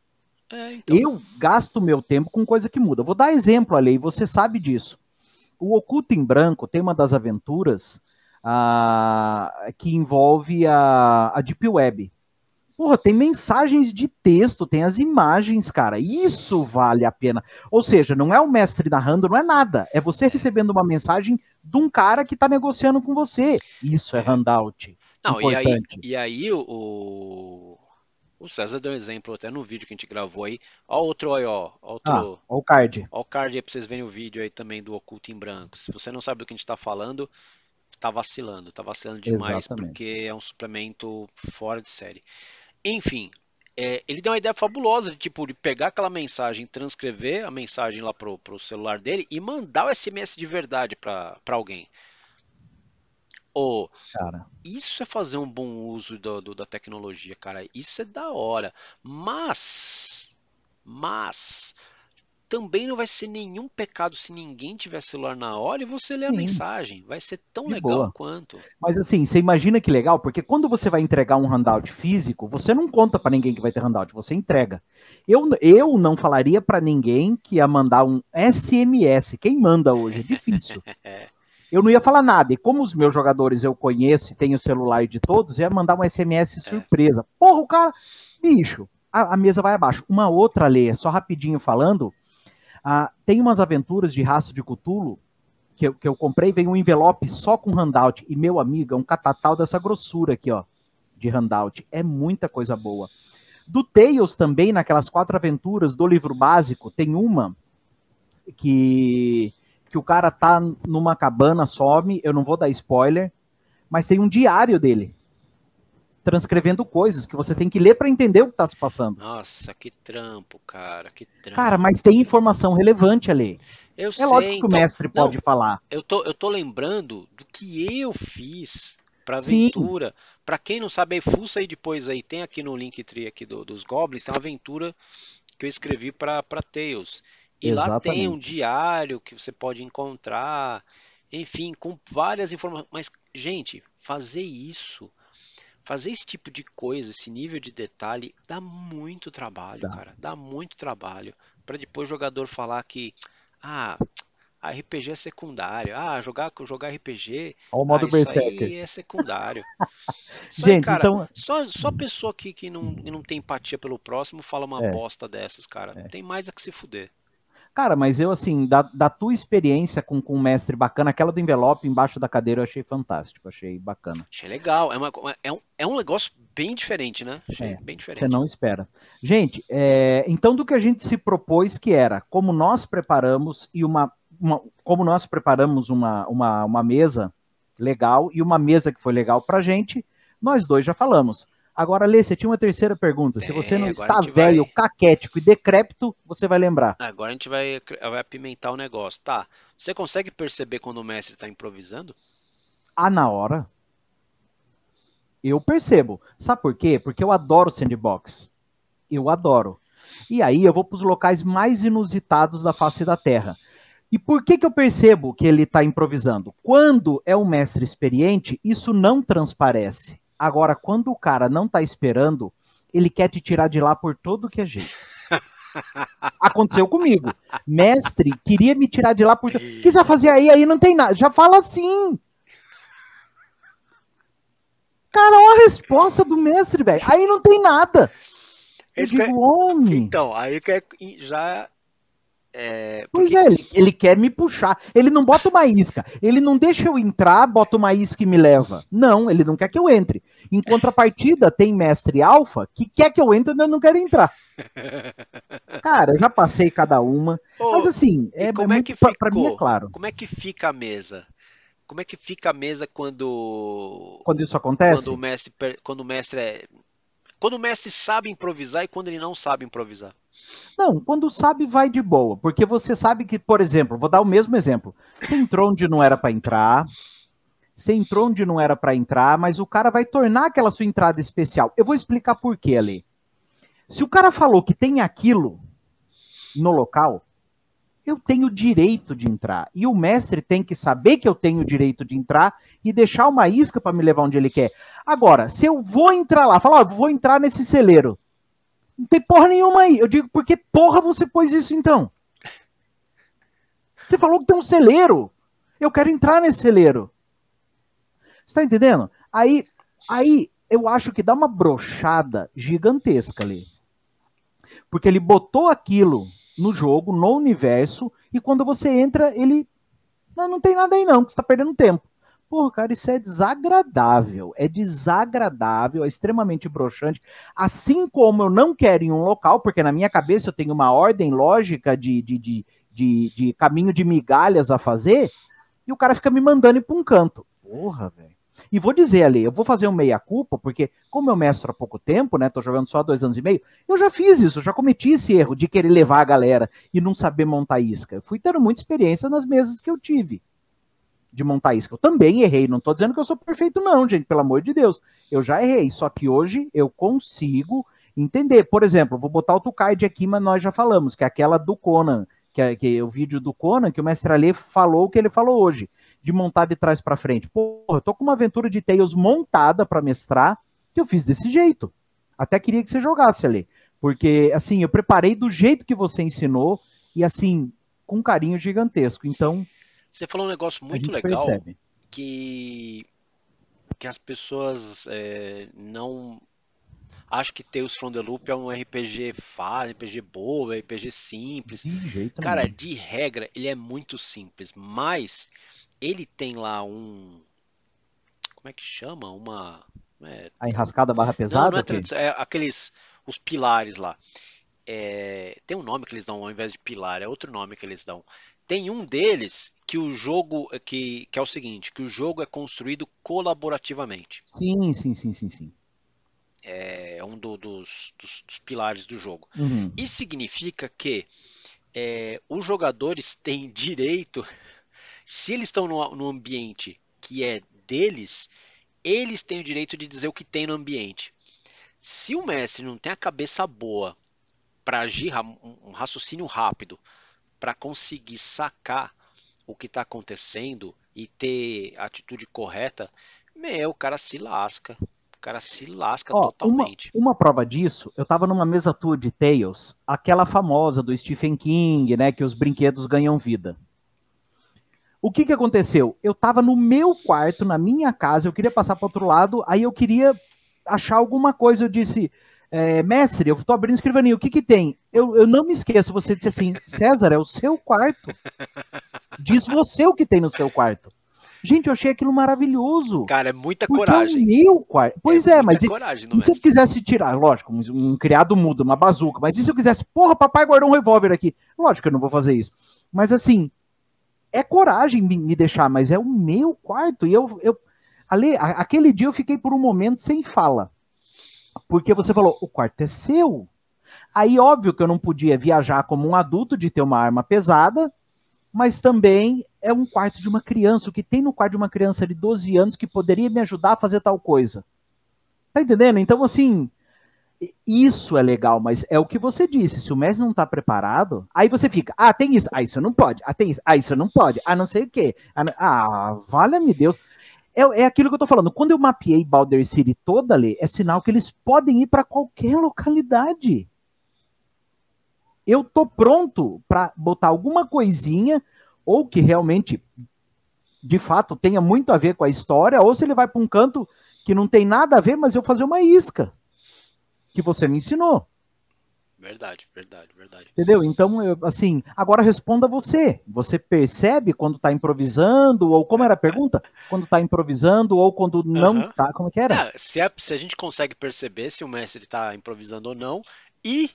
É, então... Eu gasto meu tempo com coisa que muda. vou dar exemplo ali, você sabe disso. O Oculto em Branco tem uma das aventuras ah, que envolve a, a Deep Web. Porra, tem mensagens de texto, tem as imagens, cara. Isso vale a pena. Ou seja, não é o mestre narrando, não é nada. É você recebendo uma mensagem de um cara que está negociando com você. Isso é handout. Não, Importante. e aí, e aí o, o César deu um exemplo até no vídeo que a gente gravou aí. Ó outro aí, ó. Outro, ah, ó o card. Ó o card aí pra vocês verem o vídeo aí também do Oculto em Branco. Se você não sabe do que a gente está falando, tá vacilando. Tá vacilando demais Exatamente. porque é um suplemento fora de série. Enfim, é, ele deu uma ideia fabulosa de tipo de pegar aquela mensagem, transcrever a mensagem lá pro, pro celular dele e mandar o SMS de verdade para alguém. Oh, cara. Isso é fazer um bom uso do, do, da tecnologia, cara. Isso é da hora. Mas, mas também não vai ser nenhum pecado se ninguém tiver celular na hora e você ler a mensagem. Vai ser tão legal boa. quanto. Mas assim, você imagina que legal, porque quando você vai entregar um handout físico, você não conta para ninguém que vai ter handout, você entrega. Eu, eu não falaria para ninguém que ia mandar um SMS. Quem manda hoje? É difícil. eu não ia falar nada. E como os meus jogadores eu conheço e tenho o celular de todos, ia mandar um SMS é. surpresa. Porra, o cara. Bicho, a, a, mesa vai abaixo. Uma outra lei, só rapidinho falando. Ah, tem umas aventuras de rastro de Cutulo que eu, que eu comprei, vem um envelope só com handout. E, meu amigo, é um catatal dessa grossura aqui, ó, de handout. É muita coisa boa. Do Tales também, naquelas quatro aventuras do livro básico, tem uma que, que o cara tá numa cabana, some, eu não vou dar spoiler, mas tem um diário dele transcrevendo coisas que você tem que ler para entender o que está se passando. Nossa, que trampo, cara, que trampo. Cara, mas tem informação relevante ali. Eu é sei, lógico que então, o mestre não, pode falar. Eu tô, eu tô lembrando do que eu fiz para aventura. Para quem não sabe, fuça aí depois aí, tem aqui no Linktree aqui do, dos Goblins, tem uma aventura que eu escrevi para Tails. E Exatamente. lá tem um diário que você pode encontrar, enfim, com várias informações. Mas, gente, fazer isso, fazer esse tipo de coisa, esse nível de detalhe, dá muito trabalho, dá. cara. Dá muito trabalho. para depois o jogador falar que, ah, RPG é secundário. Ah, jogar, jogar RPG. Olha o modo ah, isso aí é secundário. Gente, cara, então... só, só pessoa que, que, não, não tem empatia pelo próximo fala uma é. bosta dessas, cara. É. Tem mais a que se fuder. Cara, mas eu, assim, da, da tua experiência com, com um mestre bacana, aquela do envelope embaixo da cadeira eu achei fantástico, achei bacana. Achei legal. É, uma, é, um, é um negócio bem diferente, né? Achei é, bem diferente. Você não espera. Gente, é, então do que a gente se propôs que era como nós preparamos e uma uma, como nós preparamos uma, uma, uma mesa legal e uma mesa que foi legal pra gente, nós dois já falamos. Agora, Lê, você tinha uma terceira pergunta. Se você não está velho, vai... caquético e decrépito, você vai lembrar. Agora a gente vai, vai apimentar o negócio. Tá. Você consegue perceber quando o mestre está improvisando? Ah, na hora? Eu percebo. Sabe por quê? Porque eu adoro sandbox. Eu adoro. E aí eu vou para os locais mais inusitados da face da Terra. E por que, que eu percebo que ele está improvisando? Quando é um mestre experiente, isso não transparece. Agora, quando o cara não está esperando, ele quer te tirar de lá por todo que é jeito. Aconteceu comigo. Mestre queria me tirar de lá por. O que você vai fazer aí? Aí não tem nada. Já fala assim. Cara, olha a resposta do mestre, velho. Aí não tem nada. Digo, quer... homem. Então, aí já é, porque... Pois é, ele, ele, quer me puxar. Ele não bota uma isca. Ele não deixa eu entrar, bota uma isca e me leva. Não, ele não quer que eu entre. Em contrapartida, tem mestre alfa que quer que eu entre e eu não quero entrar. Cara, eu já passei cada uma. Oh, mas assim, é, como é, é que ficou? pra mim é claro. Como é que fica a mesa? Como é que fica a mesa quando. Quando isso acontece? Quando o mestre, quando o mestre é. Quando o mestre sabe improvisar e quando ele não sabe improvisar. Não, quando sabe, vai de boa. Porque você sabe que, por exemplo, vou dar o mesmo exemplo. Você entrou onde não era para entrar. Você entrou onde não era para entrar, mas o cara vai tornar aquela sua entrada especial. Eu vou explicar por quê, ali. Se o cara falou que tem aquilo no local, eu tenho direito de entrar. E o mestre tem que saber que eu tenho direito de entrar e deixar uma isca para me levar onde ele quer. Agora, se eu vou entrar lá, falar, ó, vou entrar nesse celeiro. Não tem porra nenhuma aí. Eu digo, por que porra você pôs isso então? Você falou que tem um celeiro. Eu quero entrar nesse celeiro. Você tá entendendo? Aí, aí eu acho que dá uma brochada gigantesca ali. Porque ele botou aquilo no jogo, no universo, e quando você entra, ele. Não, não tem nada aí não, que você tá perdendo tempo. Pô, cara, isso é desagradável. É desagradável, é extremamente broxante. Assim como eu não quero em um local, porque na minha cabeça eu tenho uma ordem lógica de, de, de, de, de caminho de migalhas a fazer, e o cara fica me mandando ir para um canto. Porra, velho. E vou dizer ali, eu vou fazer um meia-culpa, porque como eu mestro há pouco tempo, né? Tô jogando só há dois anos e meio, eu já fiz isso, já cometi esse erro de querer levar a galera e não saber montar isca. Fui tendo muita experiência nas mesas que eu tive de montar isca. Eu também errei, não estou dizendo que eu sou perfeito, não, gente, pelo amor de Deus. Eu já errei, só que hoje eu consigo entender. Por exemplo, vou botar o card aqui, mas nós já falamos, que é aquela do Conan, que é, que é o vídeo do Conan, que o mestre Alê falou o que ele falou hoje, de montar de trás para frente. Pô, eu tô com uma aventura de Tails montada para mestrar, que eu fiz desse jeito. Até queria que você jogasse ali. Porque, assim, eu preparei do jeito que você ensinou, e assim, com um carinho gigantesco. Então, você falou um negócio muito legal percebe. que que as pessoas é, não acho que Tales from the Loop é um RPG fácil, RPG bobo, RPG simples. De jeito Cara, de regra, ele é muito simples, mas ele tem lá um como é que chama? Uma é... a enrascada barra pesada? Não, não é, é, aqueles os pilares lá. É, tem um nome que eles dão ao invés de pilar, é outro nome que eles dão. Tem um deles que o jogo que, que é o seguinte, que o jogo é construído colaborativamente. Sim, sim, sim, sim, sim. É um do, dos, dos, dos, pilares do jogo. Uhum. Isso significa que é, os jogadores têm direito, se eles estão no, no ambiente que é deles, eles têm o direito de dizer o que tem no ambiente. Se o mestre não tem a cabeça boa para agir, um raciocínio rápido, para conseguir sacar o que está acontecendo e ter a atitude correta, meu, o cara se lasca. O cara se lasca Ó, totalmente. Uma, uma, prova disso, eu tava numa mesa tour de Tales, aquela famosa do Stephen King, né, que os brinquedos ganham vida. O que que aconteceu? Eu tava no meu quarto, na minha casa, eu queria passar para outro lado, aí eu queria achar alguma coisa, eu disse, é, mestre, eu tô abrindo escrivaninha, o que que tem? Eu, eu não me esqueço, você disse assim, César, é o seu quarto. Diz você o que tem no seu quarto. Gente, eu achei aquilo maravilhoso. Cara, é muita coragem. É o meu quarto. Pois é, é mas coragem, e, se eu quisesse tirar, lógico, um, um, criado mudo, uma bazuca, mas e se eu quisesse, porra, papai guardou um revólver aqui? Lógico que eu não vou fazer isso. Mas assim, é coragem me, deixar, mas é o meu quarto. E eu, eu ali, aquele dia eu fiquei por um momento sem fala. Porque você falou, o quarto é seu. Aí, óbvio que eu não podia viajar como um adulto de ter uma arma pesada, mas também é um quarto de uma criança. O que tem no quarto de uma criança de 12 anos que poderia me ajudar a fazer tal coisa? Tá entendendo? Então, assim, isso é legal, mas é o que você disse. Se o mestre não tá preparado, aí você fica, ah, tem isso, ah, isso não pode, ah, tem isso, ah, isso não pode, ah, não sei o quê. Ah, ah valha-me Deus. É, é aquilo que eu tô falando. Quando eu mapeei Balder City toda ali, é sinal que eles podem ir para qualquer localidade. Eu tô pronto para botar alguma coisinha ou que realmente de fato tenha muito a ver com a história, ou se ele vai para um canto que não tem nada a ver, mas eu fazer uma isca que você me ensinou. Verdade, verdade, verdade. Entendeu? Então, eu, assim, agora responda você. Você percebe quando está improvisando, ou como era a pergunta? Quando está improvisando, ou quando não está, como que era? É, se, é, se a gente consegue perceber se o mestre está improvisando ou não, e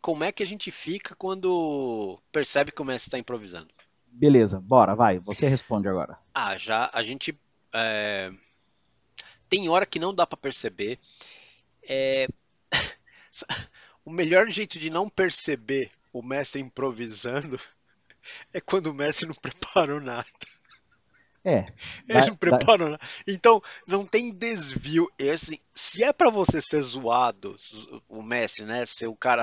como é que a gente fica quando percebe que o mestre está improvisando. Beleza, bora, vai. Você responde agora. Ah, já a gente. É... Tem hora que não dá para perceber. É... o melhor jeito de não perceber o mestre improvisando é quando o mestre não preparou nada. É. Eles não preparam nada. Então, não tem desvio. E, assim, se é para você ser zoado, o mestre, né? Ser o cara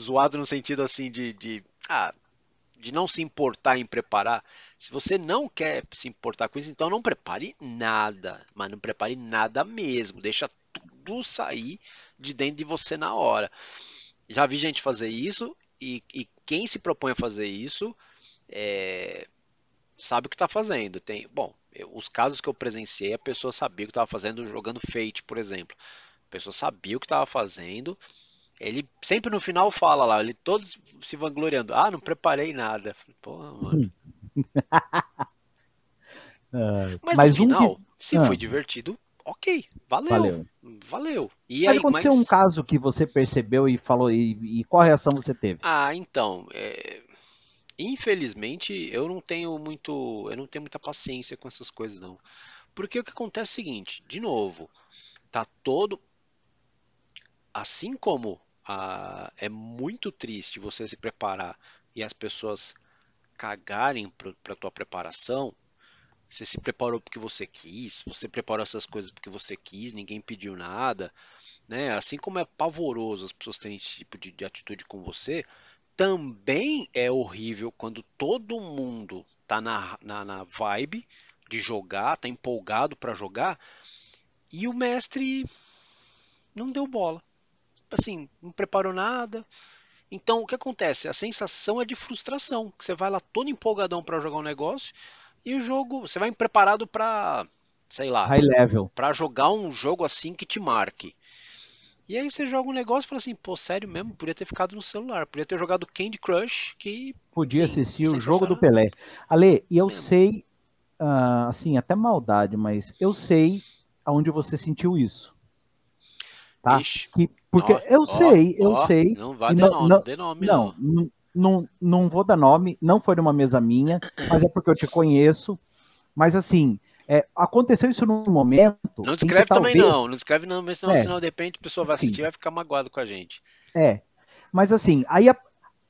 zoado no sentido assim de, de ah, de não se importar em preparar. Se você não quer se importar com isso, então não prepare nada. Mas não prepare nada mesmo. Deixa tudo sair de dentro de você na hora. Já vi gente fazer isso e, e quem se propõe a fazer isso é, sabe o que está fazendo. Tem, bom, eu, os casos que eu presenciei, a pessoa sabia o que estava fazendo jogando Fate, por exemplo. A pessoa sabia o que estava fazendo ele sempre no final fala lá, ele todos se vangloriando. Ah, não preparei nada. Porra, mano. uh, mas, mas, no final, que... se ah. foi divertido, ok, valeu. Valeu. valeu. E mas aí, aconteceu mas... um caso que você percebeu e falou, e, e qual reação você teve? Ah, então. É... Infelizmente, eu não tenho muito. Eu não tenho muita paciência com essas coisas, não. Porque o que acontece é o seguinte, de novo, tá todo assim como ah, é muito triste você se preparar e as pessoas cagarem para tua preparação, você se preparou porque você quis, você preparou essas coisas porque você quis, ninguém pediu nada, né? Assim como é pavoroso as pessoas terem esse tipo de, de atitude com você, também é horrível quando todo mundo tá na, na, na vibe de jogar, tá empolgado para jogar e o mestre não deu bola assim, não preparou nada. Então, o que acontece? A sensação é de frustração. Você vai lá todo empolgadão para jogar um negócio e o jogo, você vai preparado para, sei lá, high level, para jogar um jogo assim que te marque. E aí você joga um negócio e fala assim, pô, sério mesmo, podia ter ficado no celular, podia ter jogado Candy Crush, que podia sim, assistir o jogo do Pelé. Ale, e eu mesmo. sei, uh, assim, até maldade, mas eu sei aonde você sentiu isso. Tá? Ixi. Que porque eu sei, eu sei. Não vai dar nome, não, nome, não. Não, não, não vou dar nome, não foi numa mesa minha, mas é porque eu te conheço. Mas assim, é, aconteceu isso num momento. Não descreve também talvez... não, não descreve não, mas senão, é, senão de repente a pessoa vai assistir e vai ficar magoado com a gente. É. Mas assim, aí a,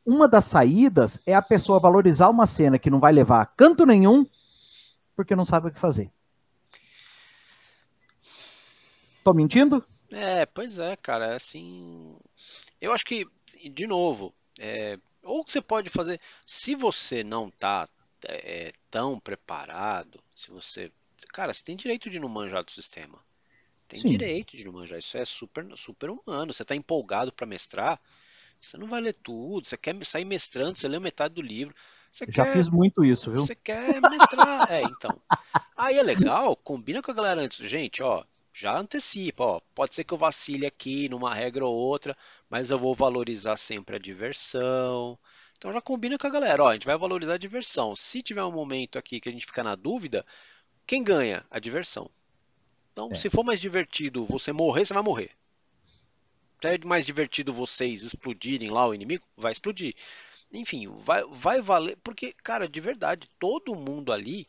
uma das saídas é a pessoa valorizar uma cena que não vai levar a canto nenhum, porque não sabe o que fazer. Tô mentindo? É, pois é, cara, é assim. Eu acho que de novo, é, ou você pode fazer, se você não tá é, tão preparado, se você, cara, você tem direito de não manjar do sistema. Tem Sim. direito de não manjar. Isso é super, super humano. Você está empolgado para mestrar, você não vai ler tudo. Você quer sair mestrando, você lê metade do livro. Você Já quer, fiz muito isso, viu? Você quer mestrar. é, então. Aí é legal, combina com a galera antes. Gente, ó, já antecipa, ó. Pode ser que eu vacile aqui numa regra ou outra, mas eu vou valorizar sempre a diversão. Então já combina com a galera, ó, a gente vai valorizar a diversão. Se tiver um momento aqui que a gente ficar na dúvida, quem ganha? A diversão. Então, é. se for mais divertido você morrer, você vai morrer. Se é mais divertido vocês explodirem lá o inimigo, vai explodir. Enfim, vai, vai valer. Porque, cara, de verdade, todo mundo ali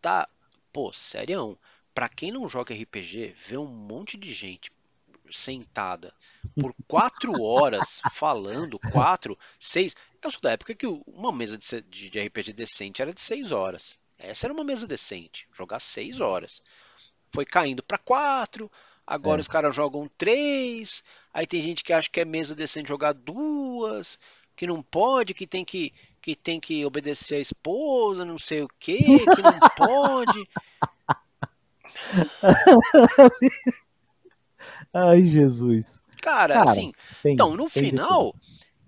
tá. Pô, sério. Pra quem não joga RPG, ver um monte de gente sentada por quatro horas falando, quatro, seis. Eu sou da época que uma mesa de, de RPG decente era de seis horas. Essa era uma mesa decente, jogar seis horas. Foi caindo para quatro, agora é. os caras jogam três. Aí tem gente que acha que é mesa decente jogar duas, que não pode, que tem que que tem que obedecer a esposa, não sei o que, que não pode. Ai, Jesus. Cara, Cara assim, tem, então, no final,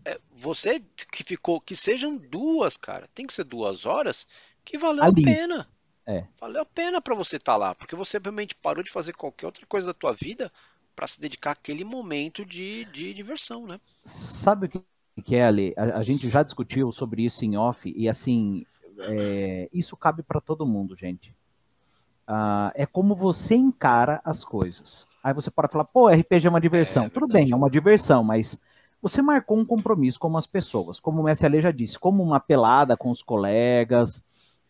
é, você que ficou, que sejam duas, cara, tem que ser duas horas, que valeu Ali. a pena. É. Valeu a pena para você estar tá lá, porque você realmente parou de fazer qualquer outra coisa da tua vida para se dedicar àquele momento de, de diversão, né? Sabe o que, que é? A, a, gente já discutiu sobre isso em off, e assim, é, isso cabe para todo mundo, gente. Uh, é como você encara as coisas. Aí você pode falar, pô, RPG é uma diversão. É, Tudo bem, é uma diversão, mas você marcou um compromisso com as pessoas. Como o Mestre Ale já disse, como uma pelada com os colegas,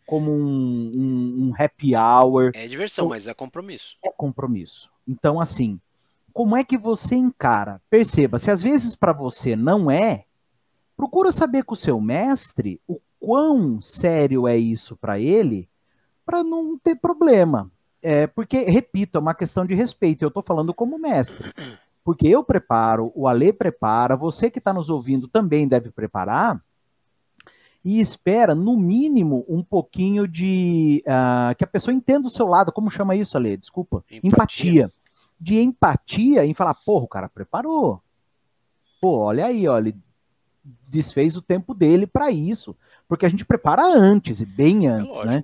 como um, um, um happy hour. É diversão, mas é compromisso. É compromisso. Então, assim, como é que você encara? Perceba, se às vezes para você não é, procura saber com o seu mestre o quão sério é isso para ele, para não ter problema. É, porque, repito, é uma questão de respeito. Eu estou falando como mestre. Porque eu preparo, o Ale prepara, você que está nos ouvindo também deve preparar. E espera, no mínimo, um pouquinho de. Uh, que a pessoa entenda o seu lado. Como chama isso, Ale? Desculpa. Empatia. empatia. De empatia em falar, porra, o cara preparou. Pô, olha aí, olha, ele desfez o tempo dele para isso. Porque a gente prepara antes, e bem antes, é né?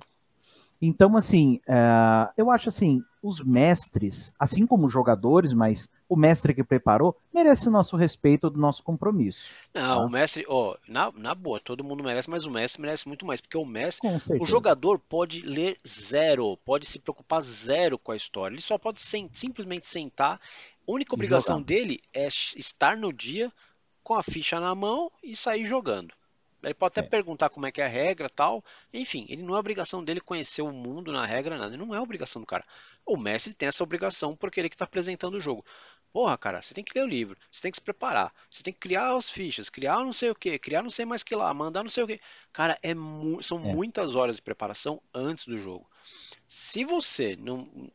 Então, assim, uh, eu acho assim, os mestres, assim como os jogadores, mas o mestre que preparou, merece o nosso respeito, o nosso compromisso. Não, tá? o mestre, ó, na, na boa, todo mundo merece, mas o mestre merece muito mais, porque o mestre, o jogador pode ler zero, pode se preocupar zero com a história, ele só pode sem, simplesmente sentar, a única obrigação dele é estar no dia com a ficha na mão e sair jogando. Ele pode até é. perguntar como é que é a regra tal. Enfim, ele não é obrigação dele conhecer o mundo na regra, nada. Não é obrigação do cara. O mestre tem essa obrigação porque ele que está apresentando o jogo. Porra, cara, você tem que ler o livro, você tem que se preparar, você tem que criar as fichas, criar não sei o que, criar não sei mais que lá, mandar não sei o que. Cara, é mu são é. muitas horas de preparação antes do jogo. Se você não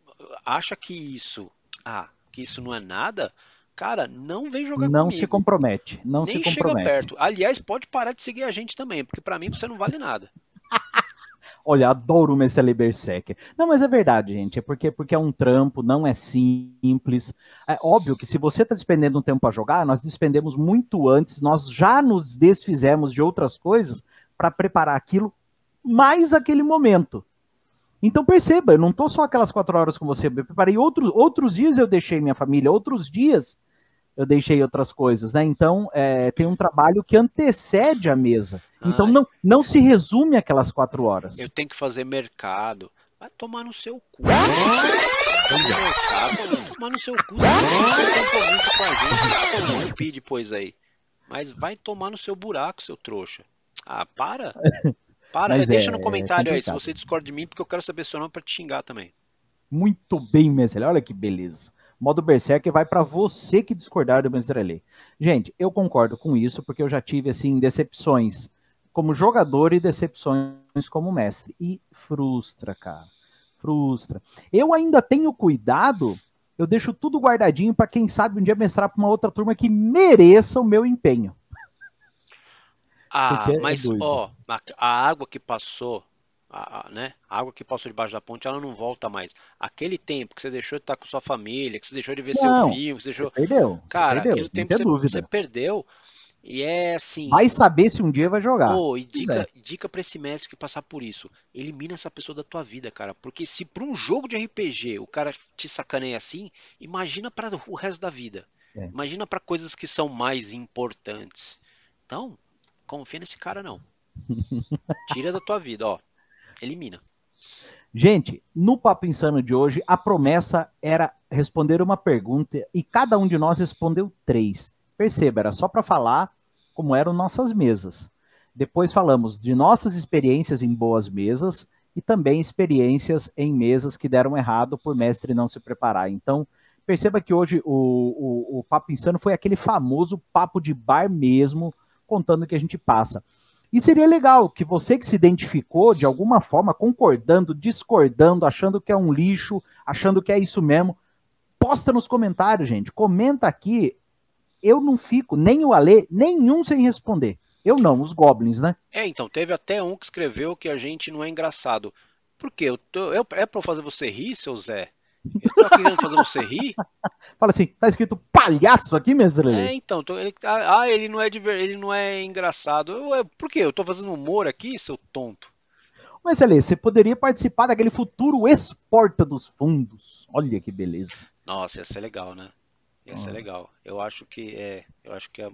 acha que isso, ah, que isso não é nada, Cara, não vem jogar não comigo. Não se compromete, não Nem se compromete. chega perto. Aliás, pode parar de seguir a gente também, porque para mim você não vale nada. Olha, adoro o Mestre Berserker. Não, mas é verdade, gente. É porque, porque é um trampo, não é simples. É óbvio que se você está despendendo um tempo para jogar, nós despendemos muito antes, nós já nos desfizemos de outras coisas para preparar aquilo mais aquele momento. Então perceba, eu não estou só aquelas quatro horas com você, eu preparei outros, outros dias eu deixei minha família, outros dias eu deixei outras coisas, né? Então é, tem um trabalho que antecede a mesa. Então não, não se resume aquelas quatro horas. Eu tenho que fazer mercado. Vai tomar no seu cu. Vai tomar no seu cu. Você tem compromisso com a gente. Não pedir depois aí. Mas vai tomar no seu buraco, seu trouxa. Ah, para. Para, Mas deixa é, no comentário é aí se você discorda de mim, porque eu quero saber seu nome para te xingar também. Muito bem, Mestre. Olha que beleza. Modo Berserker vai para você que discordar do Mestre Gente, eu concordo com isso, porque eu já tive, assim, decepções como jogador e decepções como mestre. E frustra, cara. Frustra. Eu ainda tenho cuidado, eu deixo tudo guardadinho para quem sabe um dia mestrar para uma outra turma que mereça o meu empenho. Ah, é mas ó, a água que passou, a, a, né? A água que passou debaixo da ponte, ela não volta mais. Aquele tempo que você deixou de estar com sua família, que você deixou de ver não, seu filho, que você deixou. Você perdeu. Cara, perdeu, aquele tempo que você, você, perdeu. E é assim. Vai saber se um dia vai jogar. Pô, e dica, dica pra esse mestre que passar por isso. Elimina essa pessoa da tua vida, cara. Porque se pra um jogo de RPG o cara te sacaneia assim, imagina para o resto da vida. É. Imagina para coisas que são mais importantes. Então, confia nesse cara não. Tira da tua vida, ó. Elimina. Gente, no Papo Insano de hoje, a promessa era responder uma pergunta e cada um de nós respondeu três. Perceba, era só para falar como eram nossas mesas. Depois falamos de nossas experiências em boas mesas e também experiências em mesas que deram errado por mestre não se preparar. Então, perceba que hoje o, o, o Papo Insano foi aquele famoso papo de bar mesmo, contando o que a gente passa. E seria legal que você que se identificou de alguma forma, concordando, discordando, achando que é um lixo, achando que é isso mesmo, posta nos comentários, gente. Comenta aqui eu não fico, nem o Alê, nenhum sem responder. Eu não, os goblins, né? É, então, teve até um que escreveu que a gente não é engraçado. Por quê? Eu tô, eu, é pra fazer você rir, seu Zé? Tô aqui querendo fazer você rir? Fala assim, tá escrito palhaço aqui, mestre? É, então, tô, ele, ah, ah, ele não é diver, ele não é engraçado. Eu, eu, por quê? Eu tô fazendo humor aqui, seu tonto. Mas, Alê, você poderia participar daquele futuro exporta dos fundos. Olha que beleza. Nossa, ia ser legal, né? Ia ser legal. Eu acho que é. Eu acho que é.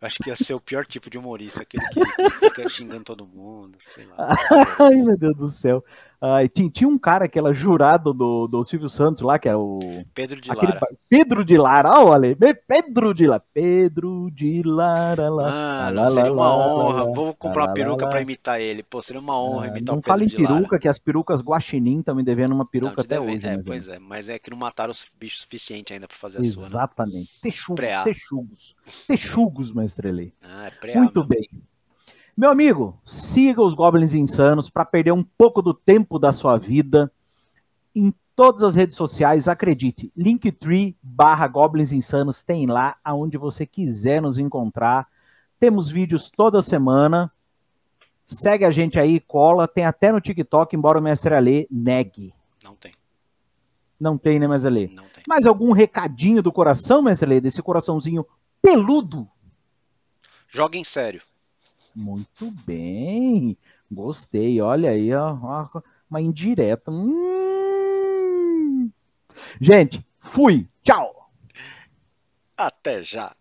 Acho que ia ser o pior tipo de humorista, aquele que fica xingando todo mundo, sei lá. Ai, meu Deus do céu. Ah, tinha, tinha, um cara que era jurado do, do Silvio Santos lá, que era o. Pedro de aquele, Lara. Pedro de Lara, olha, Pedro de Lara. Pedro de Lara. Lá, Mano, lá, seria uma honra. Lá, Vou comprar uma peruca pra imitar ele. Pô, seria uma honra ah, imitar o Pedro fala em peruca, que as perucas Guaxinim estão me devendo uma peruca não, até deve, hoje. É, né, pois é, mas é que não mataram os bichos suficiente ainda pra fazer a sua. Né? Exatamente. Né? Texugos, texugos. Texugos, mestre Eli. Ah, é pré Muito bem. Meu amigo, siga os Goblins Insanos para perder um pouco do tempo da sua vida em todas as redes sociais, acredite, linktree barra Goblins Insanos tem lá aonde você quiser nos encontrar. Temos vídeos toda semana. Segue a gente aí, cola. Tem até no TikTok, embora o Mestre Alê negue. Não tem. Não tem, né, Mestre Alê? Não tem. Mais algum recadinho do coração, Mestre Alê? Desse coraçãozinho peludo? Joga em sério. Muito bem. Gostei. Olha aí, ó, uma indireta. Hum. Gente, fui. Tchau. Até já.